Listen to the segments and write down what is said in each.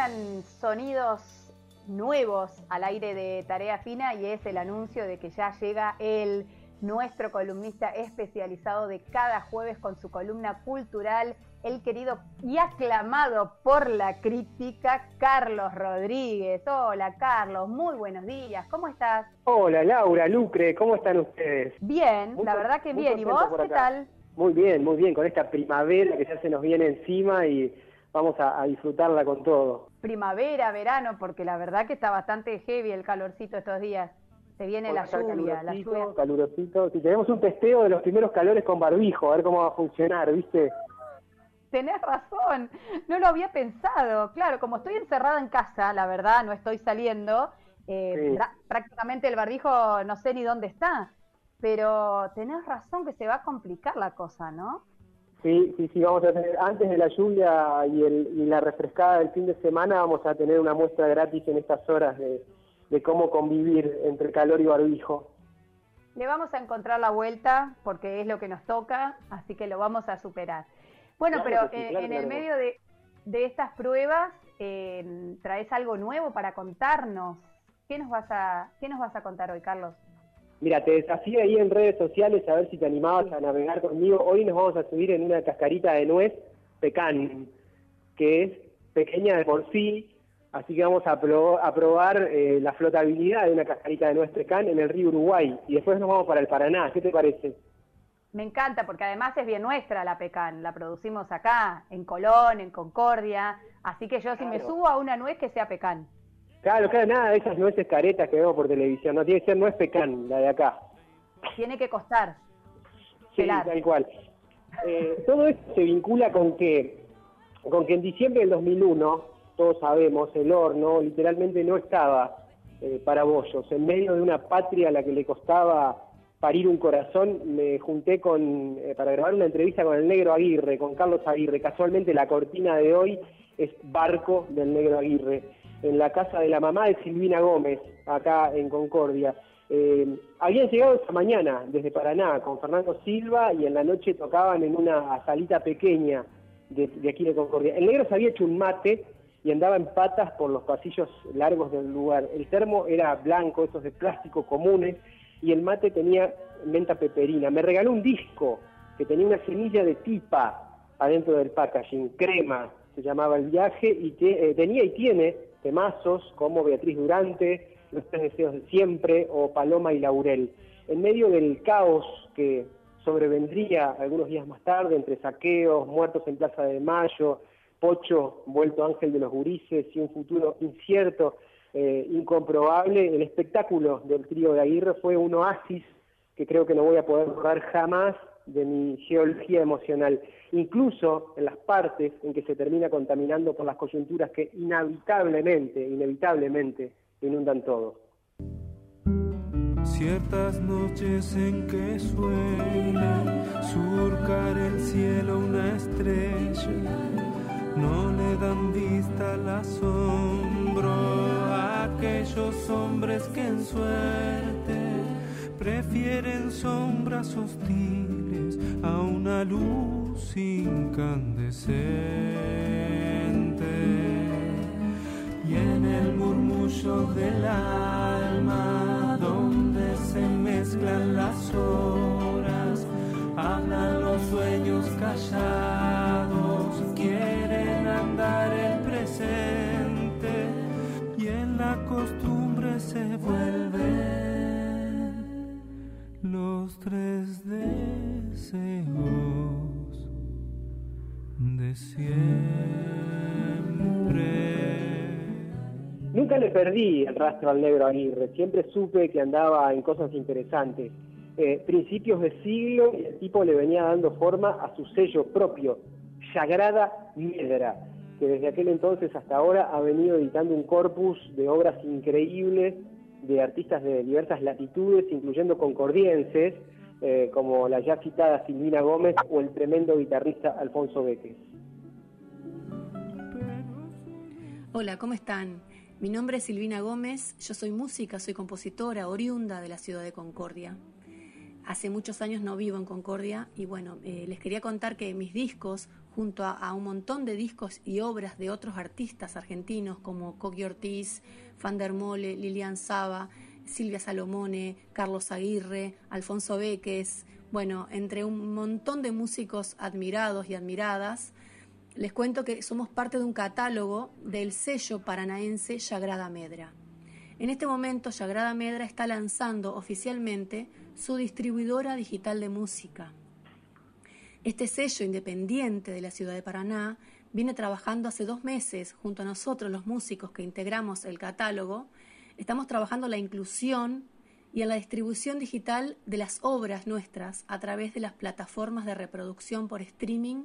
Suenan sonidos nuevos al aire de Tarea Fina y es el anuncio de que ya llega el nuestro columnista especializado de cada jueves con su columna cultural, el querido y aclamado por la crítica, Carlos Rodríguez. Hola Carlos, muy buenos días, ¿cómo estás? Hola Laura, Lucre, ¿cómo están ustedes? Bien, la verdad que bien, ¿y vos qué tal? Muy bien, muy bien, con esta primavera que ya se nos viene encima y vamos a, disfrutarla con todo. Primavera, verano, porque la verdad que está bastante heavy el calorcito estos días. Se viene la lluvia, la lluvia. Calurosito. Si tenemos un testeo de los primeros calores con barbijo, a ver cómo va a funcionar, ¿viste? Tenés razón, no lo había pensado. Claro, como estoy encerrada en casa, la verdad, no estoy saliendo, eh, prácticamente el barbijo no sé ni dónde está. Pero tenés razón que se va a complicar la cosa, ¿no? Sí, sí, sí, vamos a tener, antes de la lluvia y, el, y la refrescada del fin de semana, vamos a tener una muestra gratis en estas horas de, de cómo convivir entre calor y barbijo. Le vamos a encontrar la vuelta porque es lo que nos toca, así que lo vamos a superar. Bueno, pero en el medio de, estas pruebas eh, traes algo nuevo para contarnos. ¿Qué nos vas a qué nos vas a contar hoy, Carlos? Mira, te desafío ahí en redes sociales a ver si te animabas a navegar conmigo. Hoy nos vamos a subir en una cascarita de nuez pecan, que es pequeña de por sí, Así que vamos a, probar eh, la flotabilidad de una cascarita de nuestro can en el río Uruguay y después nos vamos para el Paraná. ¿Qué te parece? Me encanta porque además es bien nuestra la pecan, la producimos acá, en Colón, en Concordia, así que yo si me subo a una nuez que sea pecan. Claro, claro, nada de esas nueces caretas que vemos por televisión, no tiene que ser nuez pecan, la de acá. Tiene que costar. Sí, tal cual. Eh, todo esto se vincula con que, con que en diciembre del 2001 todos sabemos, el horno literalmente no estaba eh, para bollos. En medio de una patria a la que le costaba parir un corazón, me junté con, eh, para grabar una entrevista con el negro Aguirre, con Carlos Aguirre. Casualmente la cortina de hoy es Barco del negro Aguirre, en la casa de la mamá de Silvina Gómez, acá en Concordia. Eh, habían llegado esta mañana desde Paraná con Fernando Silva y en la noche tocaban en una salita pequeña de, de aquí de Concordia. El negro se había hecho un mate y andaba en patas por los pasillos largos del lugar. El termo era blanco, esos de plástico comunes, y el mate tenía menta peperina. Me regaló un disco que tenía una semilla de tipa adentro del packaging, crema, se llamaba el viaje, y que, eh, tenía y tiene temazos como Beatriz Durante, Los tres deseos de siempre o Paloma y Laurel. En medio del caos que sobrevendría algunos días más tarde entre saqueos, muertos en Plaza de Mayo, Pocho, vuelto ángel de los gurises y un futuro incierto, eh, incomprobable, el espectáculo del trío de Aguirre fue un oasis que creo que no voy a poder borrar jamás de mi geología emocional, incluso en las partes en que se termina contaminando por las coyunturas que inevitablemente, inevitablemente inundan todo. Ciertas noches en que suena surcar el cielo una estrella no le dan vista al asombro a aquellos hombres que en suerte prefieren sombras hostiles a una luz incandescente. Y en el murmullo del alma, le perdí el rastro al negro Aguirre, siempre supe que andaba en cosas interesantes eh, principios de siglo el tipo le venía dando forma a su sello propio, Sagrada Miedra, que desde aquel entonces hasta ahora ha venido editando un corpus de obras increíbles de artistas de diversas latitudes, incluyendo concordienses, eh, como la ya citada Silvina Gómez o el tremendo guitarrista Alfonso Beques. Hola, ¿cómo están? Mi nombre es Silvina Gómez, yo soy música, soy compositora oriunda de la ciudad de Concordia. hace muchos años no vivo en Concordia y bueno, eh, les quería contar que mis discos, junto a, un montón de discos y obras de otros artistas argentinos como Coqui Ortiz, Fander Mole, Lilian Saba, Silvia Salomone, Carlos Aguirre, Alfonso Beques, bueno, entre un montón de músicos admirados y admiradas, les cuento que somos parte de un catálogo del sello paranaense Yagrada Medra. En este momento, Yagrada Medra está lanzando oficialmente su distribuidora digital de música. Este sello independiente de la ciudad de Paraná viene trabajando hace dos meses junto a nosotros, los músicos que integramos el catálogo. Estamos trabajando la inclusión y en la distribución digital de las obras nuestras a través de las plataformas de reproducción por streaming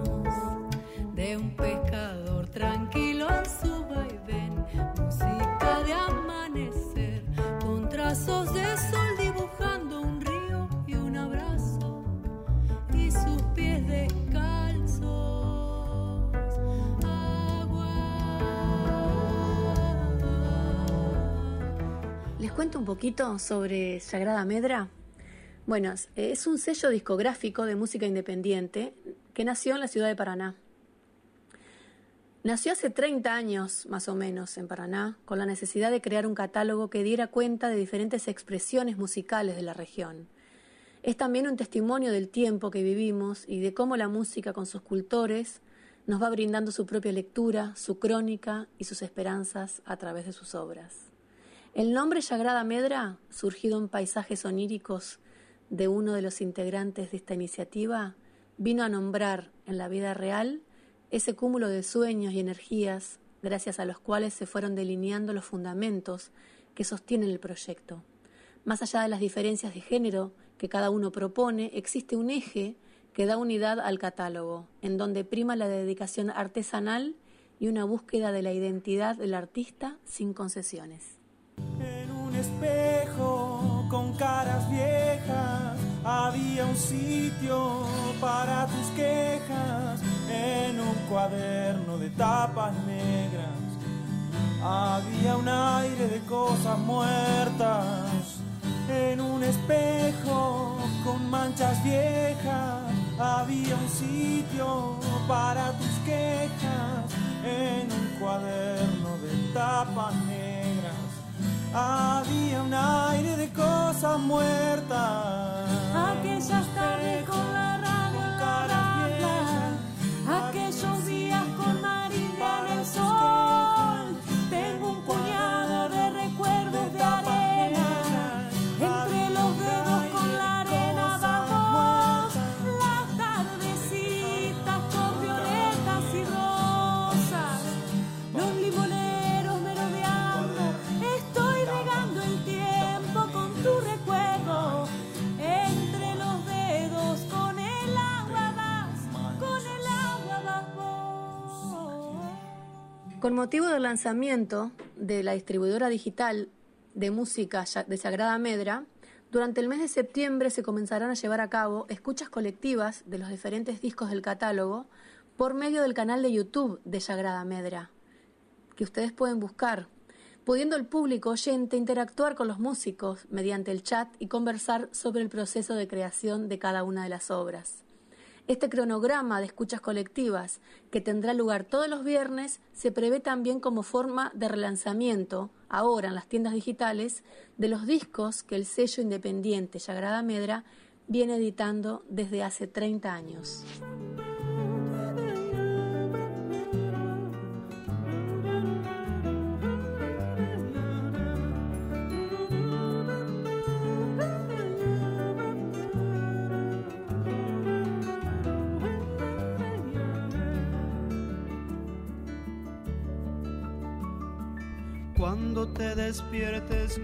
poquito sobre Sagrada Medra? Bueno, es un sello discográfico de música independiente que nació en la ciudad de Paraná. Nació hace 30 años, más o menos, en Paraná, con la necesidad de crear un catálogo que diera cuenta de diferentes expresiones musicales de la región. Es también un testimonio del tiempo que vivimos y de cómo la música con sus cultores nos va brindando su propia lectura, su crónica y sus esperanzas a través de sus obras. El nombre Sagrada Medra, surgido en paisajes oníricos de uno de los integrantes de esta iniciativa, vino a nombrar en la vida real ese cúmulo de sueños y energías gracias a los cuales se fueron delineando los fundamentos que sostienen el proyecto. Más allá de las diferencias de género que cada uno propone, existe un eje que da unidad al catálogo, en donde prima la dedicación artesanal y una búsqueda de la identidad del artista sin concesiones. Espejo con caras viejas había un sitio para tus quejas. En un cuaderno de tapas negras había un aire de cosas muertas. En un espejo con manchas viejas había un sitio para tus quejas. En un cuaderno de tapas negras había un aire de cosas muertas. Aquellas tardes con la Con motivo del lanzamiento de la distribuidora digital de música de Sagrada Medra, durante el mes de septiembre se comenzarán a llevar a cabo escuchas colectivas de los diferentes discos del catálogo por medio del canal de YouTube de Sagrada Medra, que ustedes pueden buscar, pudiendo el público oyente interactuar con los músicos mediante el chat y conversar sobre el proceso de creación de cada una de las obras. Este cronograma de escuchas colectivas, que tendrá lugar todos los viernes, se prevé también como forma de relanzamiento, ahora en las tiendas digitales, de los discos que el sello independiente Sagrada Medra viene editando desde hace 30 años.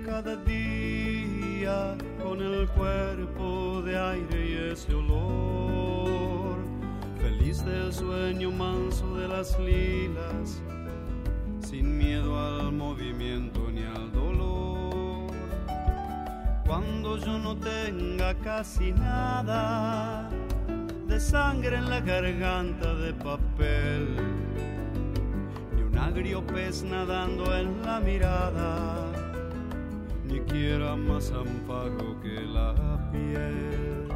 Cada día con el cuerpo de aire y ese olor, feliz del sueño manso de las lilas, sin miedo al movimiento ni al dolor. cuando yo no tenga casi nada de sangre en la garganta de papel, ni un agrio pez nadando en la mirada, ni quiera más amparo que la piel.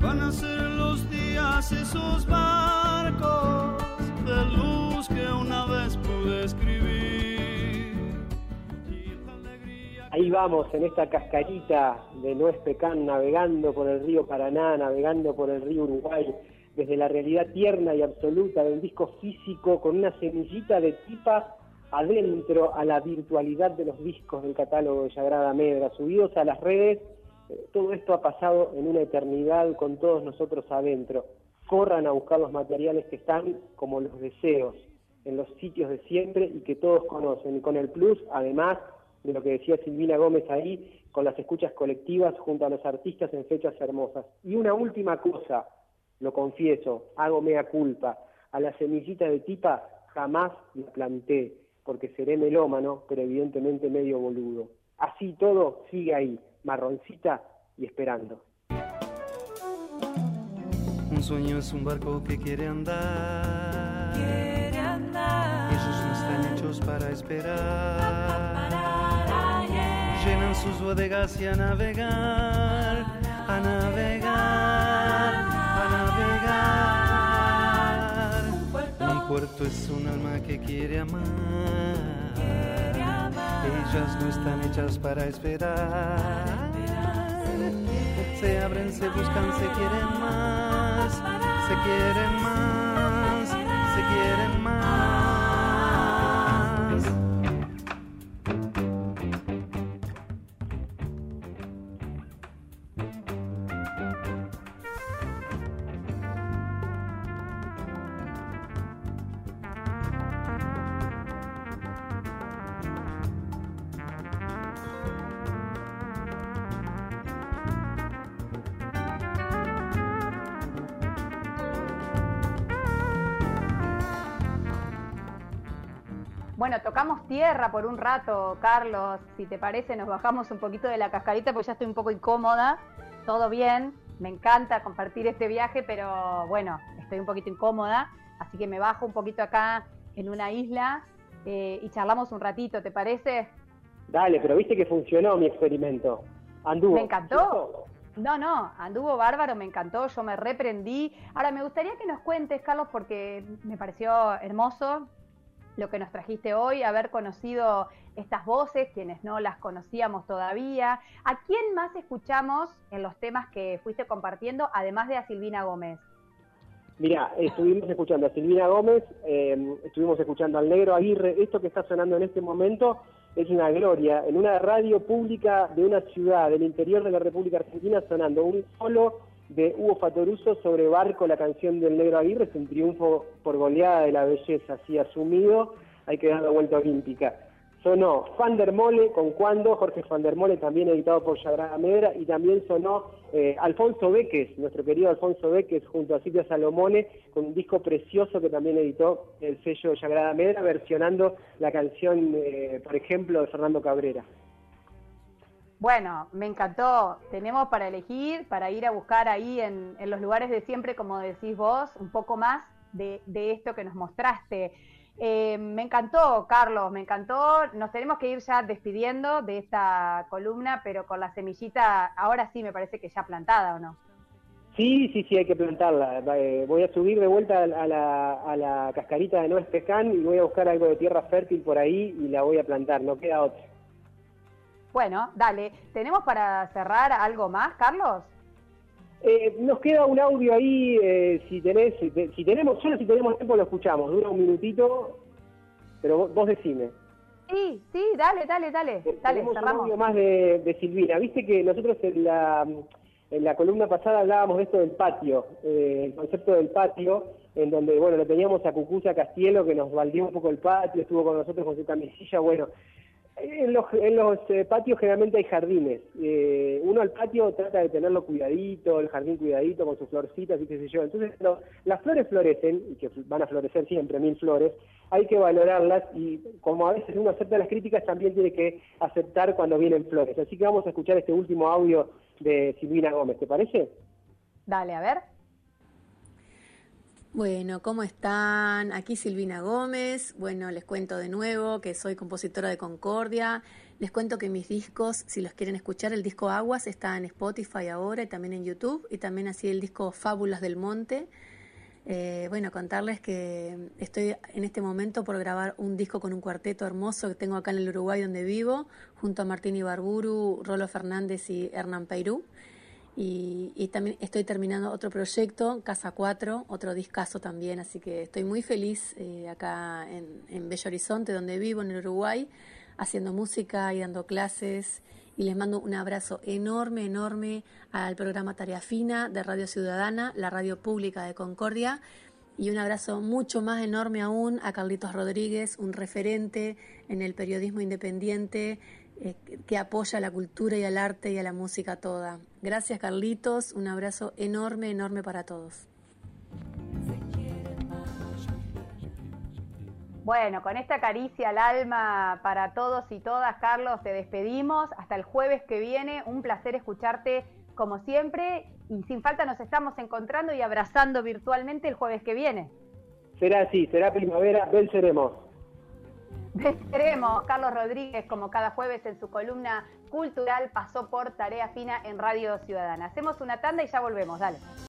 Van a ser los días esos barcos de luz que una vez pude escribir. Ahí vamos, en esta cascarita de Nuez Pecán, navegando por el río Paraná, navegando por el río Uruguay, desde la realidad tierna y absoluta de un disco físico con una semillita de tipa adentro a la virtualidad de los discos del catálogo de Sagrada Medra, subidos a las redes todo esto ha pasado en una eternidad con todos nosotros adentro. Corran a buscar los materiales que están como los deseos en los sitios de siempre y que todos conocen. Y con el plus, además de lo que decía Silvina Gómez ahí, con las escuchas colectivas junto a los artistas en fechas hermosas. Y una última cosa, lo confieso, hago mea culpa. A la semillita de tipa jamás la planté, porque seré melómano, pero evidentemente medio boludo. Así todo sigue ahí marroncita y esperando. Un sueño es un barco que quiere andar. Quiere andar. Ellos no están hechos para esperar. Llenan sus bodegas y a navegar, a navegar, a navegar. Un puerto es un alma que quiere amar ellas no están hechas para esperar. Se abren, se buscan, se quieren más, se quieren más, Bueno, tocamos tierra por un rato, Carlos. Si te parece, nos bajamos un poquito de la cascarita porque ya estoy un poco incómoda. Todo bien, me encanta compartir este viaje, pero bueno, estoy un poquito incómoda. Así que me bajo un poquito acá en una isla eh, y charlamos un ratito, ¿te parece? Dale, pero viste que funcionó mi experimento. Anduvo. Me encantó. No, no, anduvo bárbaro, me encantó, yo me reprendí. Ahora, me gustaría que nos cuentes, Carlos, porque me pareció hermoso lo que nos trajiste hoy, haber conocido estas voces, quienes no las conocíamos todavía. ¿A quién más escuchamos en los temas que fuiste compartiendo, además de a Silvina Gómez? Mira, estuvimos escuchando a Silvina Gómez, eh, estuvimos escuchando al Negro Aguirre. Esto que está sonando en este momento es una gloria. En una radio pública de una ciudad del interior de la República Argentina sonando un solo de Hugo Fatoruso sobre Barco, la canción del Negro Aguirre, es un triunfo por goleada de la belleza, así asumido, hay que dar la vuelta olímpica. Sonó Fandermole con Cuando, Jorge Fandermole también editado por Yagrada Medra, y también sonó eh, Alfonso Beques, nuestro querido Alfonso Beques, junto a Silvia Salomone, con un disco precioso que también editó el sello Yagrada Medra, versionando la canción, eh, por ejemplo, de Fernando Cabrera. Bueno, me encantó. Tenemos para elegir, para ir a buscar ahí en, los lugares de siempre, como decís vos, un poco más de, esto que nos mostraste. Eh, me encantó, Carlos, me encantó. Nos tenemos que ir ya despidiendo de esta columna, pero con la semillita, ahora sí me parece que ya plantada, ¿o no? Sí, sí, sí, hay que plantarla. Eh, voy a subir de vuelta a la, cascarita de Nuez Pecán y voy a buscar algo de tierra fértil por ahí y la voy a plantar, no queda otra. Bueno, dale. ¿Tenemos para cerrar algo más, Carlos? Eh, nos queda un audio ahí, eh, si tenés, si, tenemos, solo si tenemos tiempo lo escuchamos, dura un minutito, pero vos, decime. Sí, sí, dale, dale, dale, eh, dale, tenemos un audio más de, Silvina. Viste que nosotros en la, en la columna pasada hablábamos de esto del patio, el concepto del patio, en donde, bueno, lo teníamos a Cucuya Castielo, que nos valdió un poco el patio, estuvo con nosotros con su camisilla, bueno, En los, en los eh, patios generalmente hay jardines. Eh, uno al patio trata de tenerlo cuidadito, el jardín cuidadito con sus florcitas y qué sé yo. Entonces, las flores florecen, y que van a florecer siempre, mil flores, hay que valorarlas y como a veces uno acepta las críticas, también tiene que aceptar cuando vienen flores. Así que vamos a escuchar este último audio de Silvina Gómez, ¿te parece? Dale, a ver. Bueno, ¿cómo están? Aquí Silvina Gómez. Bueno, les cuento de nuevo que soy compositora de Concordia. Les cuento que mis discos, si los quieren escuchar, el disco Aguas está en Spotify ahora y también en YouTube. Y también así el disco Fábulas del Monte. Eh, bueno, contarles que estoy en este momento por grabar un disco con un cuarteto hermoso que tengo acá en el Uruguay donde vivo, junto a Martín Ibarburu, Rolo Fernández y Hernán Peirú. Y, también estoy terminando otro proyecto, Casa 4, otro discazo también, así que estoy muy feliz eh, acá en, en, Bello Horizonte, donde vivo, en Uruguay, haciendo música y dando clases. Y les mando un abrazo enorme, enorme al programa Tarea Fina de Radio Ciudadana, la radio pública de Concordia. Y un abrazo mucho más enorme aún a Carlitos Rodríguez, un referente en el periodismo independiente, eh, que apoya a la cultura y al arte y a la música toda. Gracias Carlitos, un abrazo enorme, enorme para todos. Bueno, con esta caricia al alma para todos y todas, Carlos, te despedimos. Hasta el jueves que viene. Un placer escucharte como siempre. Y sin falta nos estamos encontrando y abrazando virtualmente el jueves que viene. Será así, será primavera, venceremos. Venceremos. Carlos Rodríguez, como cada jueves en su columna cultural, pasó por Tarea Fina en Radio Ciudadana. Hacemos una tanda y ya volvemos. Dale.